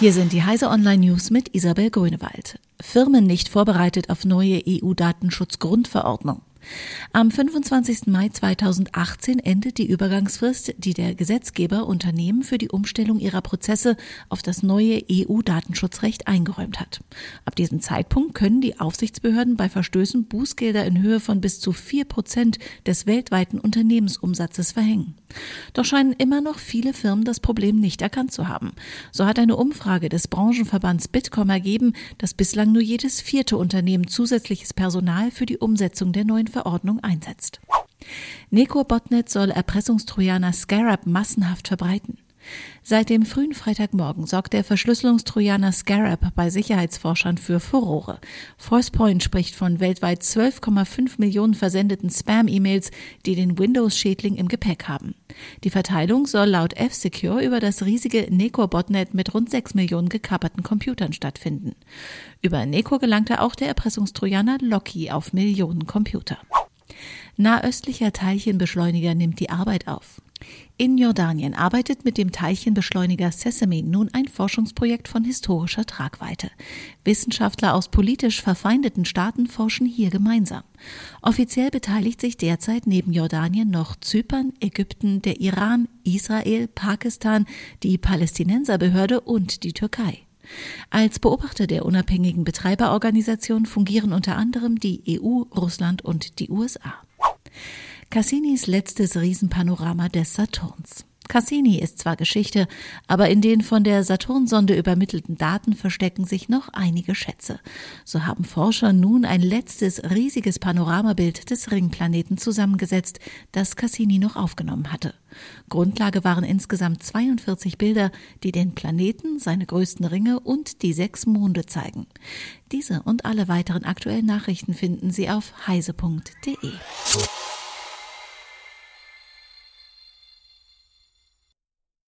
Hier sind die Heise Online News mit Isabel Grünewald. Firmen nicht vorbereitet auf neue EU-Datenschutzgrundverordnung. Am 25. Mai 2018 endet die Übergangsfrist, die der Gesetzgeber Unternehmen für die Umstellung ihrer Prozesse auf das neue EU-Datenschutzrecht eingeräumt hat. Ab diesem Zeitpunkt können die Aufsichtsbehörden bei Verstößen Bußgelder in Höhe von bis zu vier Prozent des weltweiten Unternehmensumsatzes verhängen. Doch scheinen immer noch viele Firmen das Problem nicht erkannt zu haben. So hat eine Umfrage des Branchenverbands Bitkom ergeben, dass bislang nur jedes vierte Unternehmen zusätzliches Personal für die Umsetzung der neuen Verordnung einsetzt. Neko Botnet soll Erpressungstrojaner Scarab massenhaft verbreiten. Seit dem frühen Freitagmorgen sorgt der Verschlüsselungstrojaner Scarab bei Sicherheitsforschern für Furore. Forcepoint spricht von weltweit 12,5 Millionen versendeten Spam-E-Mails, die den Windows-Schädling im Gepäck haben. Die Verteilung soll laut F-Secure über das riesige Neko-Botnet mit rund 6 Millionen gekapperten Computern stattfinden. Über Neko gelangte auch der Erpressungstrojaner Loki auf Millionen Computer. Nahöstlicher Teilchenbeschleuniger nimmt die Arbeit auf. In Jordanien arbeitet mit dem Teilchenbeschleuniger Sesame nun ein Forschungsprojekt von historischer Tragweite. Wissenschaftler aus politisch verfeindeten Staaten forschen hier gemeinsam. Offiziell beteiligt sich derzeit neben Jordanien noch Zypern, Ägypten, der Iran, Israel, Pakistan, die Palästinenserbehörde und die Türkei. Als Beobachter der unabhängigen Betreiberorganisation fungieren unter anderem die EU, Russland und die USA. Cassinis letztes Riesenpanorama des Saturns. Cassini ist zwar Geschichte, aber in den von der Saturnsonde übermittelten Daten verstecken sich noch einige Schätze. So haben Forscher nun ein letztes riesiges Panoramabild des Ringplaneten zusammengesetzt, das Cassini noch aufgenommen hatte. Grundlage waren insgesamt 42 Bilder, die den Planeten, seine größten Ringe und die sechs Monde zeigen. Diese und alle weiteren aktuellen Nachrichten finden Sie auf heise.de.